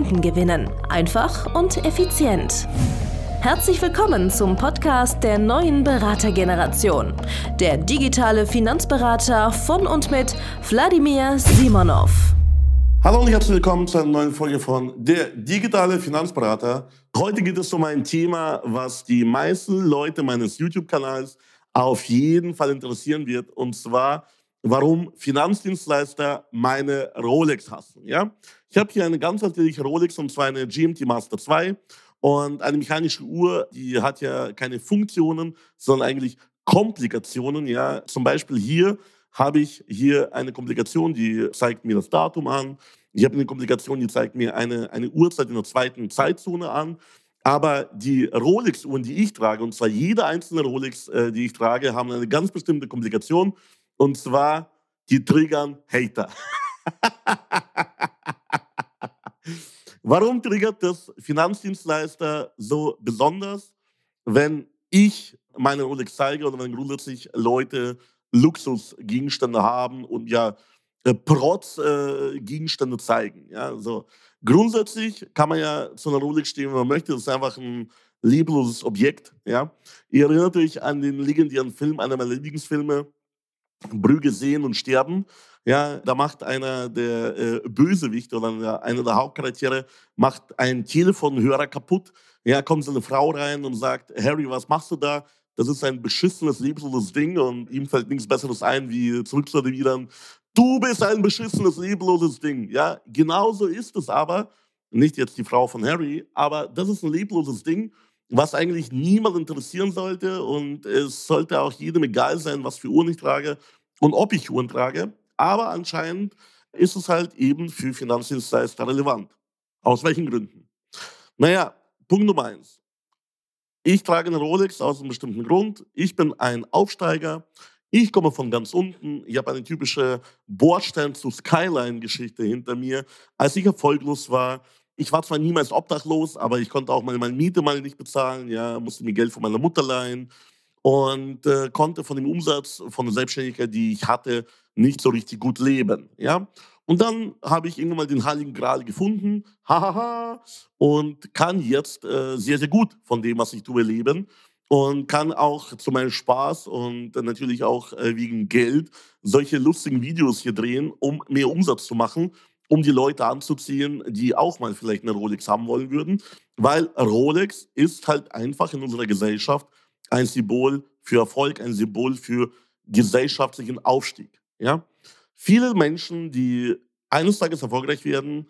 Kunden gewinnen. Einfach und effizient. Herzlich willkommen zum Podcast der neuen Beratergeneration. Der digitale Finanzberater von und mit Wladimir Simonov. Hallo und herzlich willkommen zu einer neuen Folge von Der digitale Finanzberater. Heute geht es um ein Thema, was die meisten Leute meines YouTube-Kanals auf jeden Fall interessieren wird. Und zwar, warum Finanzdienstleister meine Rolex hassen. Ja? Ich habe hier eine ganz natürliche Rolex und zwar eine GMT Master 2 und eine mechanische Uhr, die hat ja keine Funktionen, sondern eigentlich Komplikationen. Ja? Zum Beispiel hier habe ich hier eine Komplikation, die zeigt mir das Datum an. Ich habe eine Komplikation, die zeigt mir eine, eine Uhrzeit in der zweiten Zeitzone an. Aber die Rolex-Uhren, die ich trage, und zwar jede einzelne Rolex, äh, die ich trage, haben eine ganz bestimmte Komplikation. Und zwar, die triggern Hater. Warum triggert das Finanzdienstleister so besonders, wenn ich meine Rolex zeige oder wenn grundsätzlich Leute Luxusgegenstände haben und ja äh, Protz äh, zeigen. Ja, also grundsätzlich kann man ja zu einer Rolex stehen, wenn man möchte. Das ist einfach ein liebloses Objekt. Ja, ihr erinnert euch an den legendären Film, einer meiner Lieblingsfilme, Brügge sehen und sterben. Ja, da macht einer der äh, Bösewichte oder einer der Hauptcharaktere macht einen Telefonhörer kaputt. Ja, kommt so eine Frau rein und sagt, Harry, was machst du da? Das ist ein beschissenes, lebloses Ding und ihm fällt nichts Besseres ein, wie zurück zu erwidern, du bist ein beschissenes, lebloses Ding. Ja, genauso ist es aber, nicht jetzt die Frau von Harry, aber das ist ein lebloses Ding was eigentlich niemand interessieren sollte. Und es sollte auch jedem egal sein, was für Uhren ich trage und ob ich Uhren trage. Aber anscheinend ist es halt eben für Finanzdienstleister relevant. Aus welchen Gründen? Naja, Punkt Nummer eins. Ich trage eine Rolex aus einem bestimmten Grund. Ich bin ein Aufsteiger. Ich komme von ganz unten. Ich habe eine typische Bordstein zu Skyline-Geschichte hinter mir. Als ich erfolglos war, ich war zwar niemals obdachlos, aber ich konnte auch meine, meine Miete mal nicht bezahlen, ja, musste mir Geld von meiner Mutter leihen und äh, konnte von dem Umsatz, von der Selbstständigkeit, die ich hatte, nicht so richtig gut leben, ja. Und dann habe ich irgendwann mal den Heiligen Gral gefunden, hahaha, und kann jetzt äh, sehr, sehr gut von dem, was ich tue, leben und kann auch zu meinem Spaß und natürlich auch äh, wegen Geld solche lustigen Videos hier drehen, um mehr Umsatz zu machen um die Leute anzuziehen, die auch mal vielleicht eine Rolex haben wollen würden. Weil Rolex ist halt einfach in unserer Gesellschaft ein Symbol für Erfolg, ein Symbol für gesellschaftlichen Aufstieg. Ja? Viele Menschen, die eines Tages erfolgreich werden,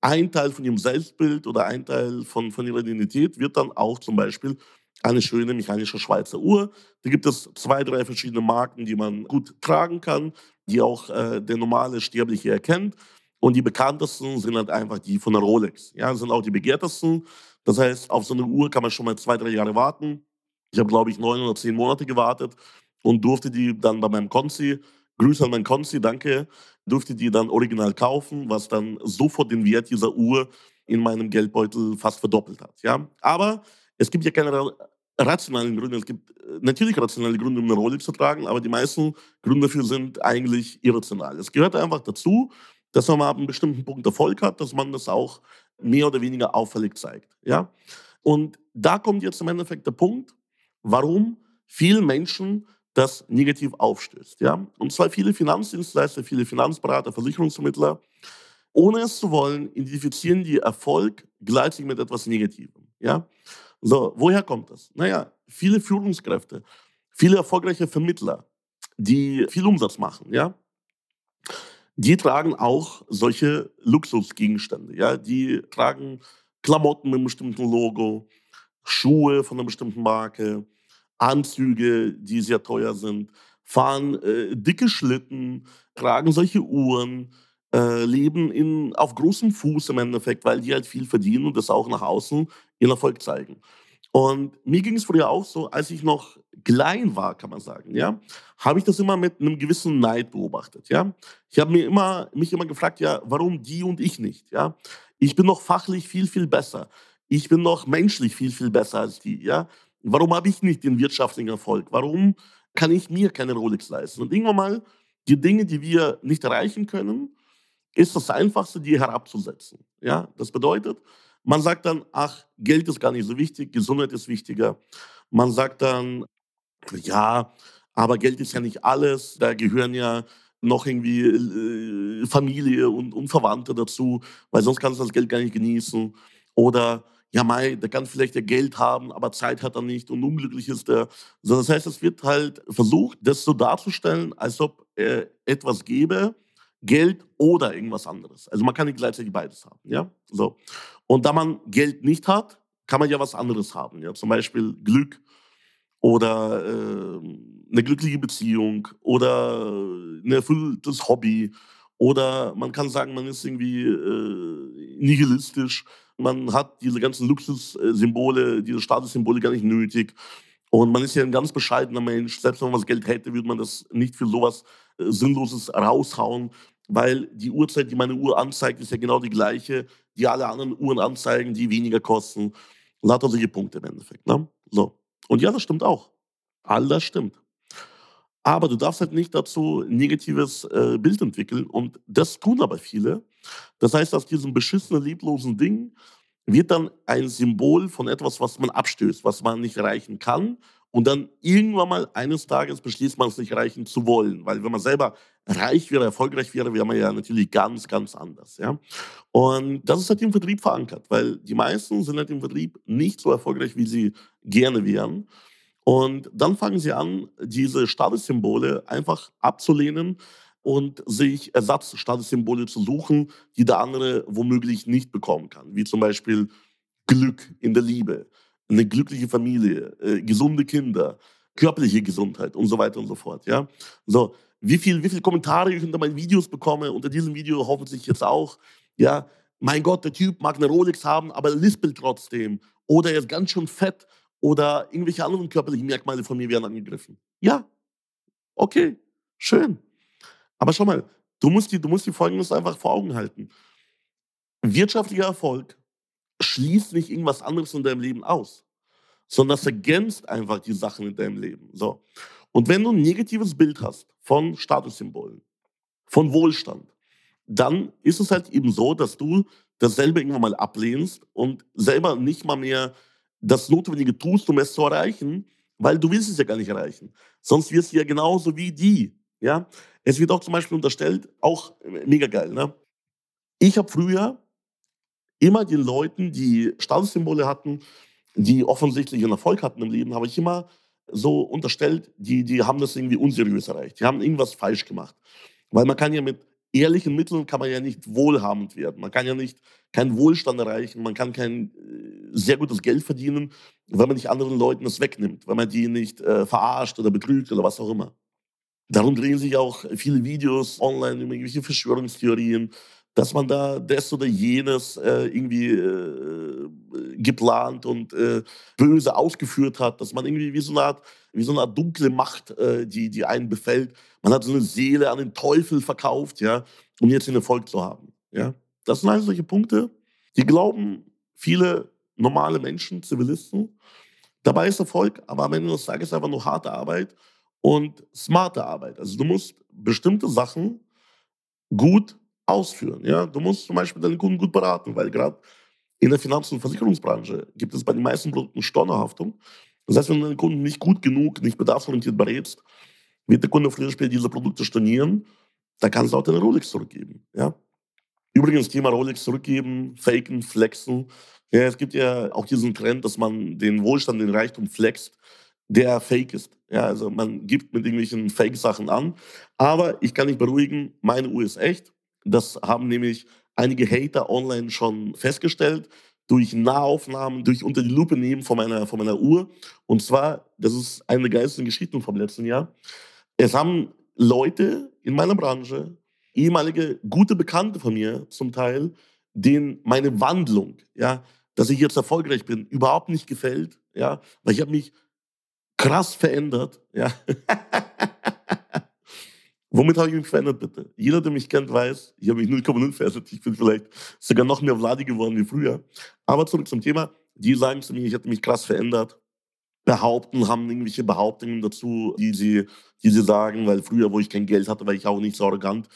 ein Teil von ihrem Selbstbild oder ein Teil von, von ihrer Identität wird dann auch zum Beispiel eine schöne mechanische Schweizer Uhr. Da gibt es zwei, drei verschiedene Marken, die man gut tragen kann, die auch äh, der normale Sterbliche erkennt. Und die bekanntesten sind halt einfach die von der Rolex. Ja, sind auch die begehrtesten. Das heißt, auf so eine Uhr kann man schon mal zwei, drei Jahre warten. Ich habe, glaube ich, neun oder zehn Monate gewartet und durfte die dann bei meinem Konzi, Grüße an meinen Konzi, danke, durfte die dann original kaufen, was dann sofort den Wert dieser Uhr in meinem Geldbeutel fast verdoppelt hat. Ja? Aber es gibt ja keine rationalen Gründe. Es gibt äh, natürlich rationale Gründe, um eine Rolex zu tragen, aber die meisten Gründe dafür sind eigentlich irrational. Es gehört einfach dazu, dass man ab einem bestimmten Punkt Erfolg hat, dass man das auch mehr oder weniger auffällig zeigt. Ja? Und da kommt jetzt im Endeffekt der Punkt, warum vielen Menschen das negativ aufstößt. Ja? Und zwar viele Finanzdienstleister, viele Finanzberater, Versicherungsvermittler, ohne es zu wollen, identifizieren die Erfolg gleichzeitig mit etwas Negativem. Ja? So, woher kommt das? Naja, viele Führungskräfte, viele erfolgreiche Vermittler, die viel Umsatz machen, ja, die tragen auch solche Luxusgegenstände. Ja? Die tragen Klamotten mit einem bestimmten Logo, Schuhe von einer bestimmten Marke, Anzüge, die sehr teuer sind, fahren äh, dicke Schlitten, tragen solche Uhren, äh, leben in, auf großem Fuß im Endeffekt, weil die halt viel verdienen und das auch nach außen ihren Erfolg zeigen. Und mir ging es früher auch so, als ich noch klein war, kann man sagen, ja, habe ich das immer mit einem gewissen Neid beobachtet, ja. Ich habe mir immer, mich immer gefragt, ja, warum die und ich nicht, ja. Ich bin noch fachlich viel, viel besser. Ich bin noch menschlich viel, viel besser als die, ja. Warum habe ich nicht den wirtschaftlichen Erfolg? Warum kann ich mir keine Rolex leisten? Und irgendwann mal, die Dinge, die wir nicht erreichen können, ist das Einfachste, die herabzusetzen. Ja, das bedeutet, man sagt dann, ach, Geld ist gar nicht so wichtig, Gesundheit ist wichtiger. Man sagt dann, ja, aber Geld ist ja nicht alles, da gehören ja noch irgendwie äh, Familie und, und Verwandte dazu, weil sonst kannst du das Geld gar nicht genießen. Oder ja, Mai, der kann vielleicht ja Geld haben, aber Zeit hat er nicht und unglücklich ist er. So, das heißt, es wird halt versucht, das so darzustellen, als ob er etwas gäbe, Geld oder irgendwas anderes. Also man kann nicht gleichzeitig beides haben. Ja? So. Und da man Geld nicht hat, kann man ja was anderes haben. Ja? Zum Beispiel Glück oder äh, eine glückliche Beziehung oder ein erfülltes Hobby. Oder man kann sagen, man ist irgendwie äh, nihilistisch. Man hat diese ganzen Luxussymbole, diese Statussymbole gar nicht nötig. Und man ist ja ein ganz bescheidener Mensch. Selbst wenn man was Geld hätte, würde man das nicht für sowas äh, Sinnloses raushauen weil die Uhrzeit, die meine Uhr anzeigt, ist ja genau die gleiche, die alle anderen Uhren anzeigen, die weniger kosten. Lauter solche Punkte im Endeffekt. Ne? So. Und ja, das stimmt auch. All das stimmt. Aber du darfst halt nicht dazu ein negatives äh, Bild entwickeln. Und das tun aber viele. Das heißt, aus diesem beschissenen, lieblosen Ding wird dann ein Symbol von etwas, was man abstößt, was man nicht erreichen kann und dann irgendwann mal eines Tages beschließt man es nicht erreichen zu wollen. Weil wenn man selber reich wäre, erfolgreich wäre, wäre man ja natürlich ganz, ganz anders. Ja? Und das ist halt im Vertrieb verankert, weil die meisten sind halt im Vertrieb nicht so erfolgreich, wie sie gerne wären. Und dann fangen sie an, diese Statussymbole einfach abzulehnen und sich Ersatzstatussymbole zu suchen, die der andere womöglich nicht bekommen kann. Wie zum Beispiel Glück in der Liebe eine glückliche Familie, äh, gesunde Kinder, körperliche Gesundheit und so weiter und so fort. Ja? So, wie viele wie viel Kommentare ich unter meinen Videos bekomme, unter diesem Video hoffentlich jetzt auch. Ja, mein Gott, der Typ mag eine Rolex haben, aber er lispelt trotzdem. Oder er ist ganz schön fett oder irgendwelche anderen körperlichen Merkmale von mir werden angegriffen. Ja, okay, schön. Aber schau mal, du musst dir, du musst dir Folgendes einfach vor Augen halten. Wirtschaftlicher Erfolg schließt nicht irgendwas anderes in deinem Leben aus, sondern das ergänzt einfach die Sachen in deinem Leben. So. Und wenn du ein negatives Bild hast von Statussymbolen, von Wohlstand, dann ist es halt eben so, dass du dasselbe irgendwann mal ablehnst und selber nicht mal mehr das Notwendige tust, um es zu erreichen, weil du willst es ja gar nicht erreichen. Sonst wirst du ja genauso wie die. Ja? Es wird auch zum Beispiel unterstellt, auch mega geil. Ne? Ich habe früher immer den Leuten, die Statussymbole hatten, die offensichtlich einen Erfolg hatten im Leben, habe ich immer so unterstellt, die, die haben das irgendwie unseriös erreicht. Die haben irgendwas falsch gemacht. Weil man kann ja mit ehrlichen Mitteln kann man ja nicht wohlhabend werden. Man kann ja nicht keinen Wohlstand erreichen. Man kann kein äh, sehr gutes Geld verdienen, wenn man nicht anderen Leuten das wegnimmt, wenn man die nicht äh, verarscht oder betrügt oder was auch immer. Darum drehen sich auch viele Videos online über irgendwelche Verschwörungstheorien, dass man da das oder jenes äh, irgendwie äh, geplant und äh, böse ausgeführt hat, dass man irgendwie wie so eine Art, wie so eine Art dunkle Macht, äh, die, die einen befällt. Man hat so eine Seele an den Teufel verkauft, ja, um jetzt den Erfolg zu haben. Ja. Das sind also solche Punkte, die glauben viele normale Menschen, Zivilisten. Dabei ist Erfolg, aber am Ende des Tages einfach nur harte Arbeit und smarte Arbeit. Also du musst bestimmte Sachen gut ausführen. Ja? Du musst zum Beispiel deinen Kunden gut beraten, weil gerade in der Finanz- und Versicherungsbranche gibt es bei den meisten Produkten Stornohaftung. Das heißt, wenn du deinen Kunden nicht gut genug, nicht bedarfsorientiert berätst, wird der Kunde früher oder später diese Produkte stornieren, da kannst du auch deine Rolex zurückgeben. Ja? Übrigens, Thema Rolex zurückgeben, faken, flexen. Ja, es gibt ja auch diesen Trend, dass man den Wohlstand, den Reichtum flext, der fake ist. Ja, also man gibt mit irgendwelchen Fake-Sachen an. Aber ich kann dich beruhigen, meine Uhr ist echt. Das haben nämlich einige Hater online schon festgestellt durch Nahaufnahmen, durch unter die Lupe nehmen von meiner, von meiner Uhr. Und zwar, das ist eine der geilsten Geschichten vom letzten Jahr. Es haben Leute in meiner Branche ehemalige gute Bekannte von mir zum Teil, denen meine Wandlung, ja, dass ich jetzt erfolgreich bin, überhaupt nicht gefällt, ja, weil ich habe mich krass verändert, ja. Womit habe ich mich verändert, bitte? Jeder, der mich kennt, weiß, ich habe mich 0,0 verändert. Ich bin vielleicht sogar noch mehr Vladi geworden wie früher. Aber zurück zum Thema. Die sagen zu mir, ich hätte mich krass verändert. Behaupten, haben irgendwelche Behauptungen dazu, die sie, die sie sagen, weil früher, wo ich kein Geld hatte, war ich auch nicht so arrogant.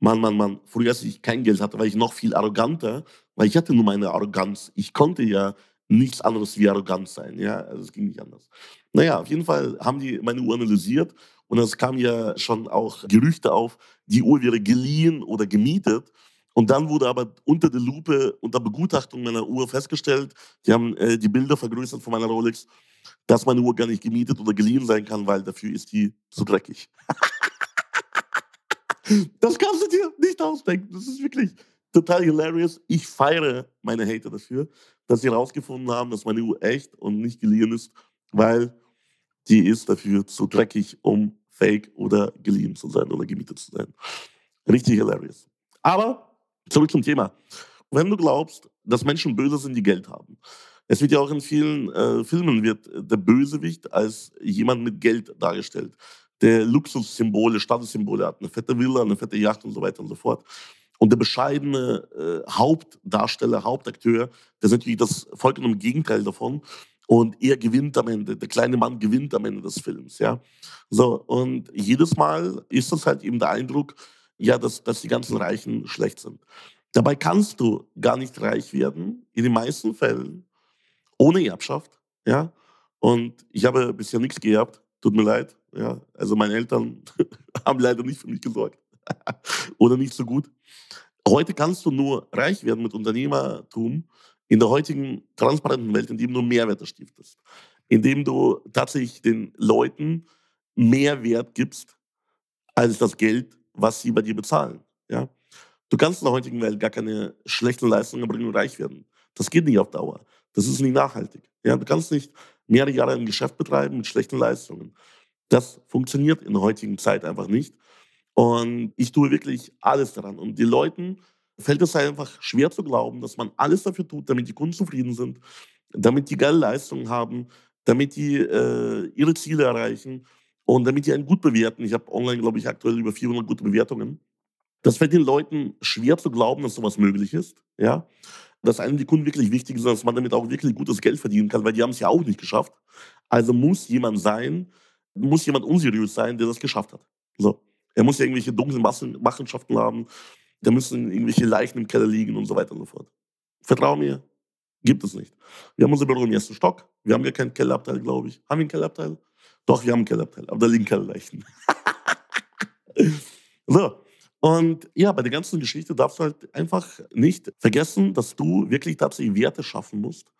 Mann, Mann, Mann, früher, als ich kein Geld hatte, war ich noch viel arroganter, weil ich hatte nur meine Arroganz. Ich konnte ja nichts anderes wie arrogant sein, ja, also es ging nicht anders. Naja, auf jeden Fall haben die meine Uhr analysiert und es kam ja schon auch Gerüchte auf, die Uhr wäre geliehen oder gemietet. Und dann wurde aber unter der Lupe, unter Begutachtung meiner Uhr festgestellt, die haben äh, die Bilder vergrößert von meiner Rolex, dass meine Uhr gar nicht gemietet oder geliehen sein kann, weil dafür ist die zu dreckig. das kannst du dir nicht ausdenken. Das ist wirklich total hilarious. Ich feiere meine Hater dafür, dass sie herausgefunden haben, dass meine Uhr echt und nicht geliehen ist, weil die ist dafür zu dreckig, um fake oder geliehen zu sein oder gemietet zu sein. Richtig hilarious. Aber zurück zum Thema. Wenn du glaubst, dass Menschen böse sind, die Geld haben. Es wird ja auch in vielen äh, Filmen wird der Bösewicht als jemand mit Geld dargestellt, Luxussymbole, Statussymbole hat, eine fette Villa, eine fette Yacht und so weiter und so fort. Und der bescheidene äh, Hauptdarsteller, Hauptakteur, der ist natürlich das vollkommen Gegenteil davon. Und er gewinnt am Ende, der kleine Mann gewinnt am Ende des Films, ja. So, und jedes Mal ist das halt eben der Eindruck, ja, dass, dass die ganzen Reichen schlecht sind. Dabei kannst du gar nicht reich werden, in den meisten Fällen, ohne Erbschaft, ja. Und ich habe bisher nichts geerbt, tut mir leid, ja. Also meine Eltern haben leider nicht für mich gesorgt. Oder nicht so gut. Heute kannst du nur reich werden mit Unternehmertum, in der heutigen transparenten Welt, in dem du Mehrwerte stiftest, indem du tatsächlich den Leuten mehr Wert gibst als das Geld, was sie bei dir bezahlen. Ja? Du kannst in der heutigen Welt gar keine schlechten Leistungen erbringen und reich werden. Das geht nicht auf Dauer. Das ist nicht nachhaltig. Ja? Du kannst nicht mehrere Jahre ein Geschäft betreiben mit schlechten Leistungen. Das funktioniert in der heutigen Zeit einfach nicht. Und ich tue wirklich alles daran. Und die Leuten fällt es einfach schwer zu glauben, dass man alles dafür tut, damit die Kunden zufrieden sind, damit die geile Leistungen haben, damit die äh, ihre Ziele erreichen und damit die einen gut bewerten. Ich habe online, glaube ich, aktuell über 400 gute Bewertungen. Das fällt den Leuten schwer zu glauben, dass sowas möglich ist. Ja? Dass einem die Kunden wirklich wichtig sind, dass man damit auch wirklich gutes Geld verdienen kann, weil die haben es ja auch nicht geschafft. Also muss jemand sein, muss jemand unseriös sein, der das geschafft hat. So. Er muss ja irgendwelche dunklen Machenschaften haben da müssen irgendwelche Leichen im Keller liegen und so weiter und so fort. Vertrau mir, gibt es nicht. Wir haben unser Büro im ersten Stock. Wir haben ja keinen Kellerabteil, glaube ich. Haben wir einen Kellerabteil? Doch, wir haben einen Kellerabteil, aber da liegen keine Leichen. so. Und ja, bei der ganzen Geschichte darfst du halt einfach nicht vergessen, dass du wirklich tatsächlich Werte schaffen musst,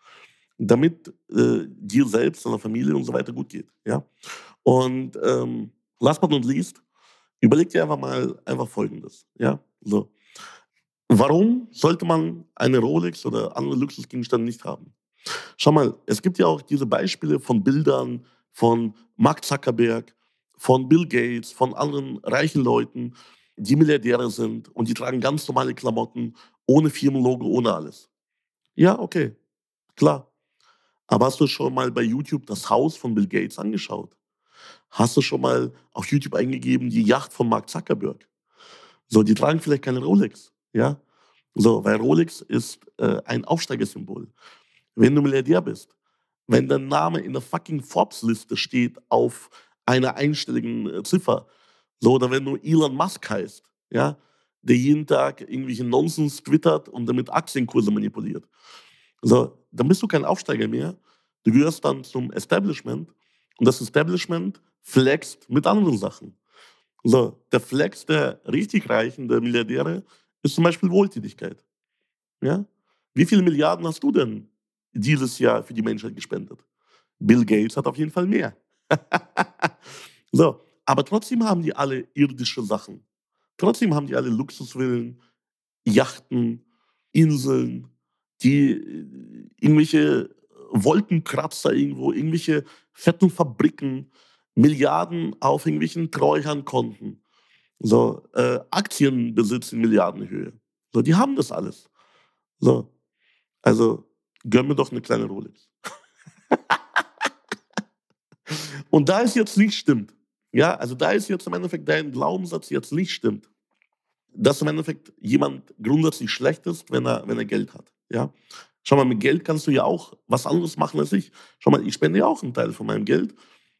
damit äh, dir selbst, deiner Familie und so weiter gut geht. Ja? Und ähm, last but not least, überleg dir einfach mal einfach Folgendes. Ja? So. Warum sollte man eine Rolex oder andere Luxusgegenstände nicht haben? Schau mal, es gibt ja auch diese Beispiele von Bildern von Mark Zuckerberg, von Bill Gates, von anderen reichen Leuten, die Milliardäre sind und die tragen ganz normale Klamotten, ohne Firmenlogo, ohne alles. Ja, okay, klar. Aber hast du schon mal bei YouTube das Haus von Bill Gates angeschaut? Hast du schon mal auf YouTube eingegeben die Yacht von Mark Zuckerberg? So, die tragen vielleicht keine Rolex, ja? So, weil Rolex ist äh, ein Aufsteigersymbol. Wenn du Milliardär bist, wenn dein Name in der fucking Forbes-Liste steht auf einer einstelligen äh, Ziffer, so, oder wenn du Elon Musk heißt, ja, der jeden Tag irgendwelche Nonsens twittert und damit Aktienkurse manipuliert, so, dann bist du kein Aufsteiger mehr. Du gehörst dann zum Establishment und das Establishment flext mit anderen Sachen. So, der Flex der richtig Reichen, der Milliardäre, ist zum Beispiel Wohltätigkeit. Ja? Wie viele Milliarden hast du denn dieses Jahr für die Menschheit gespendet? Bill Gates hat auf jeden Fall mehr. so, aber trotzdem haben die alle irdische Sachen. Trotzdem haben die alle Luxuswillen, Yachten, Inseln, die äh, irgendwelche Wolkenkratzer irgendwo, irgendwelche fetten Fabriken, Milliarden auf irgendwelchen Treuhandkonten. So, äh, Aktienbesitz in Milliardenhöhe. So, die haben das alles. So, also gönn mir doch eine kleine Rolex. Und da es jetzt nicht stimmt, ja, also da ist jetzt im Endeffekt dein Glaubenssatz jetzt nicht stimmt, dass im Endeffekt jemand grundsätzlich schlecht ist, wenn er, wenn er Geld hat. Ja? Schau mal, mit Geld kannst du ja auch was anderes machen als ich. Schau mal, ich spende ja auch einen Teil von meinem Geld.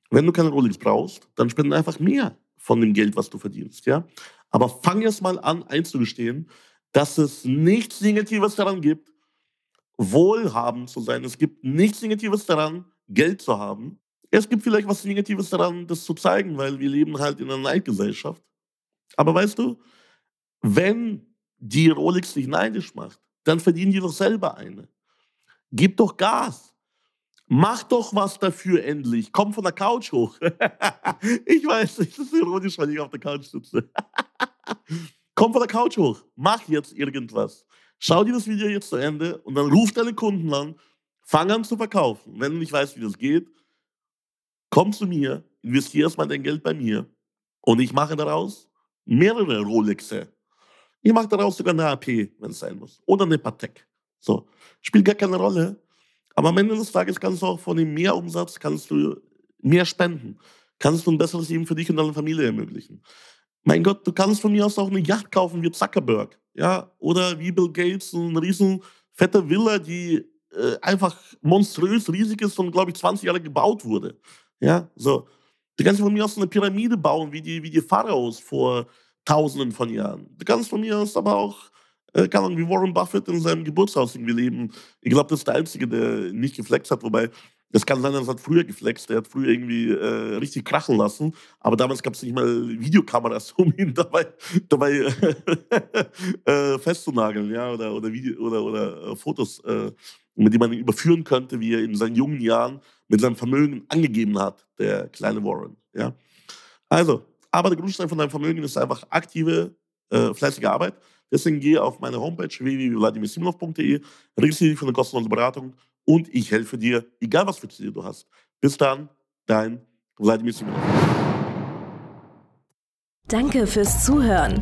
Wenn du keine Rolex brauchst, dann spende einfach mehr von dem Geld, was du verdienst. Ja? Aber fang erst mal an einzugestehen, dass es nichts Negatives daran gibt, wohlhabend zu sein. Es gibt nichts Negatives daran, Geld zu haben. Es gibt vielleicht was Negatives daran, das zu zeigen, weil wir leben halt in einer Neidgesellschaft. Aber weißt du, wenn die Rolex dich neidisch macht, dann verdienen die doch selber eine. Gib doch Gas. Mach doch was dafür endlich. Komm von der Couch hoch. ich weiß, es ist ironisch, weil ich auf der Couch sitze. Komm von der Couch hoch. Mach jetzt irgendwas. Schau dir das Video jetzt zu Ende und dann ruf deine Kunden an. Fang an zu verkaufen. Wenn du nicht weißt, wie das geht, komm zu mir, investier erstmal dein Geld bei mir und ich mache daraus mehrere Rolexe. Ich mache daraus sogar eine AP, wenn es sein muss. Oder eine Patek. So. Spielt gar keine Rolle. Aber am Ende des Tages kannst du auch von dem Mehrumsatz kannst du mehr spenden. Kannst du ein besseres Leben für dich und deine Familie ermöglichen. Mein Gott, du kannst von mir aus auch eine Yacht kaufen wie Zuckerberg. Ja, oder wie Bill Gates, eine riesen fette Villa, die äh, einfach monströs riesig ist und, glaube ich, 20 Jahre gebaut wurde. Ja, so. Du kannst von mir aus eine Pyramide bauen, wie die, wie die Pharaos vor Tausenden von Jahren. Du kannst von mir aus aber auch, äh, keine Ahnung, wie Warren Buffett in seinem Geburtshaus irgendwie leben. Ich glaube, das ist der Einzige, der nicht geflext hat, wobei das kann sein, dass er früher geflext, der hat früher irgendwie äh, richtig krachen lassen, aber damals gab es nicht mal Videokameras, um ihn dabei, dabei äh, festzunageln, ja, oder, oder, Video, oder, oder äh, Fotos, äh, mit denen man ihn überführen könnte, wie er in seinen jungen Jahren mit seinem Vermögen angegeben hat, der kleine Warren, ja. Also, aber der Grundstein von deinem Vermögen ist einfach aktive, äh, fleißige Arbeit. Deswegen gehe auf meine Homepage www.vladimirsimonov.de, registriere dich für eine kostenlose Beratung und ich helfe dir, egal was für Ziele du hast. Bis dann, dein Wladimir Simonov. Danke fürs Zuhören.